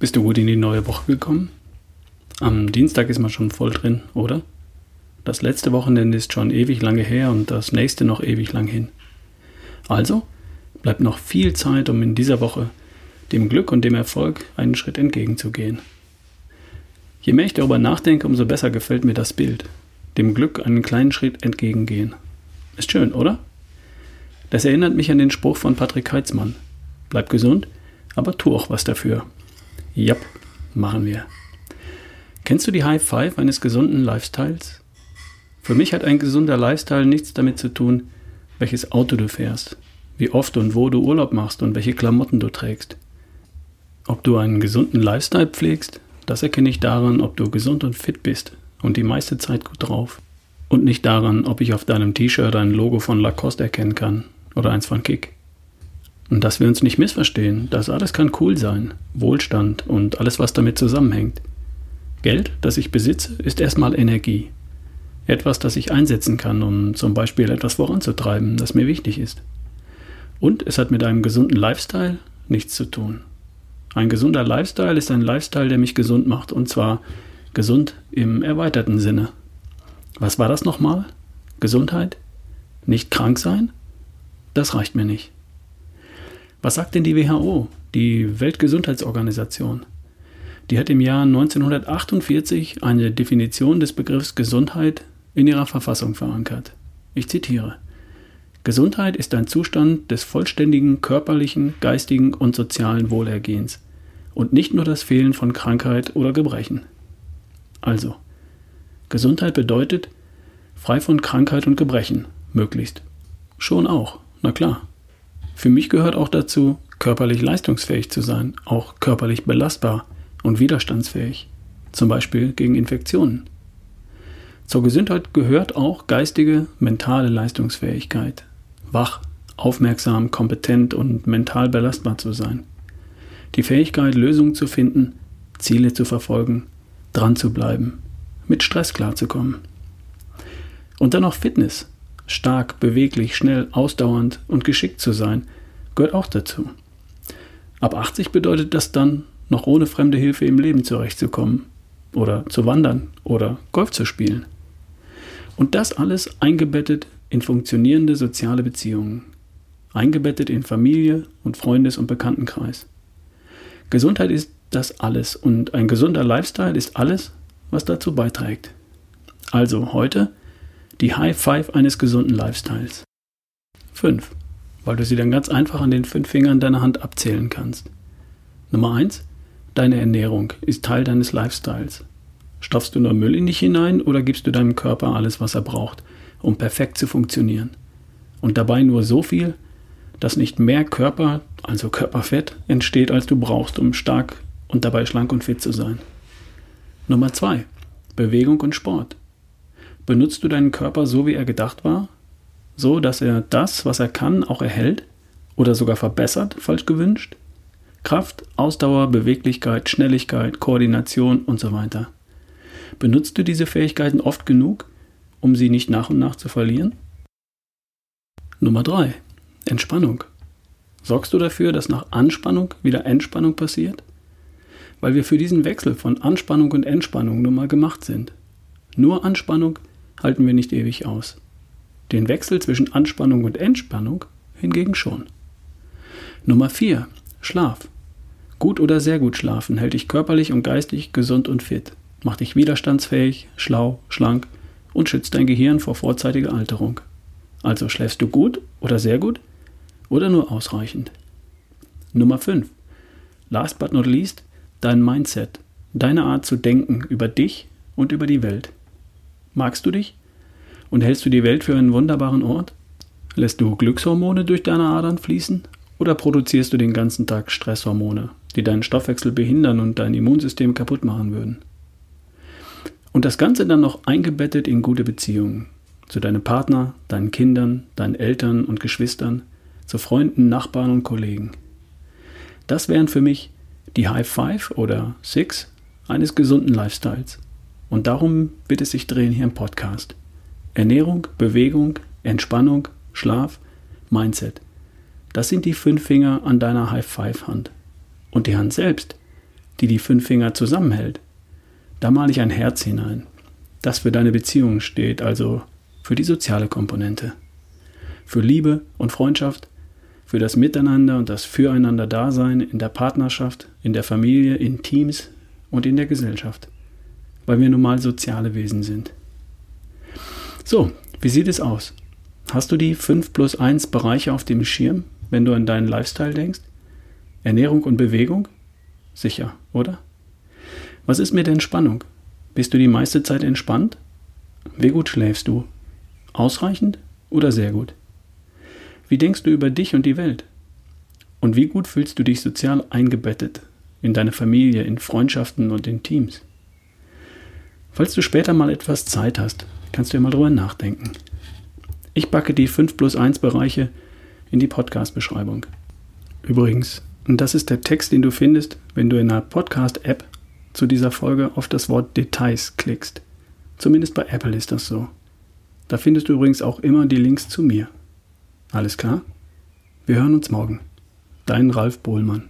Bist du gut in die neue Woche gekommen? Am Dienstag ist man schon voll drin, oder? Das letzte Wochenende ist schon ewig lange her und das nächste noch ewig lang hin. Also bleibt noch viel Zeit, um in dieser Woche dem Glück und dem Erfolg einen Schritt entgegenzugehen. Je mehr ich darüber nachdenke, umso besser gefällt mir das Bild. Dem Glück einen kleinen Schritt entgegengehen. Ist schön, oder? Das erinnert mich an den Spruch von Patrick Heitzmann. Bleib gesund, aber tu auch was dafür. Jap, machen wir. Kennst du die High Five eines gesunden Lifestyles? Für mich hat ein gesunder Lifestyle nichts damit zu tun, welches Auto du fährst, wie oft und wo du Urlaub machst und welche Klamotten du trägst. Ob du einen gesunden Lifestyle pflegst, das erkenne ich daran, ob du gesund und fit bist und die meiste Zeit gut drauf. Und nicht daran, ob ich auf deinem T-Shirt ein Logo von Lacoste erkennen kann oder eins von Kick. Und dass wir uns nicht missverstehen, das alles kann cool sein, Wohlstand und alles, was damit zusammenhängt. Geld, das ich besitze, ist erstmal Energie. Etwas, das ich einsetzen kann, um zum Beispiel etwas voranzutreiben, das mir wichtig ist. Und es hat mit einem gesunden Lifestyle nichts zu tun. Ein gesunder Lifestyle ist ein Lifestyle, der mich gesund macht, und zwar gesund im erweiterten Sinne. Was war das nochmal? Gesundheit? Nicht krank sein? Das reicht mir nicht. Was sagt denn die WHO, die Weltgesundheitsorganisation? Die hat im Jahr 1948 eine Definition des Begriffs Gesundheit in ihrer Verfassung verankert. Ich zitiere. Gesundheit ist ein Zustand des vollständigen körperlichen, geistigen und sozialen Wohlergehens und nicht nur das Fehlen von Krankheit oder Gebrechen. Also, Gesundheit bedeutet frei von Krankheit und Gebrechen, möglichst. Schon auch, na klar. Für mich gehört auch dazu, körperlich leistungsfähig zu sein, auch körperlich belastbar und widerstandsfähig, zum Beispiel gegen Infektionen. Zur Gesundheit gehört auch geistige, mentale Leistungsfähigkeit, wach, aufmerksam, kompetent und mental belastbar zu sein. Die Fähigkeit, Lösungen zu finden, Ziele zu verfolgen, dran zu bleiben, mit Stress klarzukommen. Und dann noch Fitness, stark, beweglich, schnell, ausdauernd und geschickt zu sein, gehört auch dazu. Ab 80 bedeutet das dann, noch ohne fremde Hilfe im Leben zurechtzukommen oder zu wandern oder Golf zu spielen. Und das alles eingebettet in funktionierende soziale Beziehungen, eingebettet in Familie und Freundes- und Bekanntenkreis. Gesundheit ist das alles und ein gesunder Lifestyle ist alles, was dazu beiträgt. Also heute die High Five eines gesunden Lifestyles. 5. Weil du sie dann ganz einfach an den fünf Fingern deiner Hand abzählen kannst. Nummer 1. Deine Ernährung ist Teil deines Lifestyles. Stopfst du nur Müll in dich hinein oder gibst du deinem Körper alles, was er braucht, um perfekt zu funktionieren? Und dabei nur so viel, dass nicht mehr Körper, also Körperfett, entsteht, als du brauchst, um stark und dabei schlank und fit zu sein. Nummer 2. Bewegung und Sport. Benutzt du deinen Körper so, wie er gedacht war? So, dass er das, was er kann, auch erhält? Oder sogar verbessert, falsch gewünscht? Kraft, Ausdauer, Beweglichkeit, Schnelligkeit, Koordination und so weiter. Benutzt du diese Fähigkeiten oft genug, um sie nicht nach und nach zu verlieren? Nummer 3. Entspannung. Sorgst du dafür, dass nach Anspannung wieder Entspannung passiert? Weil wir für diesen Wechsel von Anspannung und Entspannung nun mal gemacht sind. Nur Anspannung halten wir nicht ewig aus. Den Wechsel zwischen Anspannung und Entspannung hingegen schon. Nummer 4. Schlaf. Gut oder sehr gut schlafen hält dich körperlich und geistig gesund und fit, macht dich widerstandsfähig, schlau, schlank und schützt dein Gehirn vor vorzeitiger Alterung. Also schläfst du gut oder sehr gut oder nur ausreichend. Nummer 5. Last but not least, dein Mindset, deine Art zu denken über dich und über die Welt. Magst du dich? Und hältst du die Welt für einen wunderbaren Ort? Lässt du Glückshormone durch deine Adern fließen? Oder produzierst du den ganzen Tag Stresshormone, die deinen Stoffwechsel behindern und dein Immunsystem kaputt machen würden? Und das Ganze dann noch eingebettet in gute Beziehungen zu deinem Partner, deinen Kindern, deinen Eltern und Geschwistern, zu Freunden, Nachbarn und Kollegen. Das wären für mich die High Five oder Six eines gesunden Lifestyles. Und darum wird es sich drehen hier im Podcast. Ernährung, Bewegung, Entspannung, Schlaf, Mindset. Das sind die fünf Finger an deiner High-Five-Hand. Und die Hand selbst, die die fünf Finger zusammenhält. Da male ich ein Herz hinein, das für deine Beziehung steht, also für die soziale Komponente. Für Liebe und Freundschaft, für das Miteinander und das Füreinander-Dasein in der Partnerschaft, in der Familie, in Teams und in der Gesellschaft. Weil wir nun mal soziale Wesen sind. So, wie sieht es aus? Hast du die 5 plus 1 Bereiche auf dem Schirm, wenn du an deinen Lifestyle denkst? Ernährung und Bewegung? Sicher, oder? Was ist mit Entspannung? Bist du die meiste Zeit entspannt? Wie gut schläfst du? Ausreichend oder sehr gut? Wie denkst du über dich und die Welt? Und wie gut fühlst du dich sozial eingebettet in deine Familie, in Freundschaften und in Teams? Falls du später mal etwas Zeit hast, kannst du ja mal drüber nachdenken. Ich packe die 5 plus 1 Bereiche in die Podcast-Beschreibung. Übrigens, das ist der Text, den du findest, wenn du in der Podcast-App zu dieser Folge auf das Wort Details klickst. Zumindest bei Apple ist das so. Da findest du übrigens auch immer die Links zu mir. Alles klar? Wir hören uns morgen. Dein Ralf Bohlmann.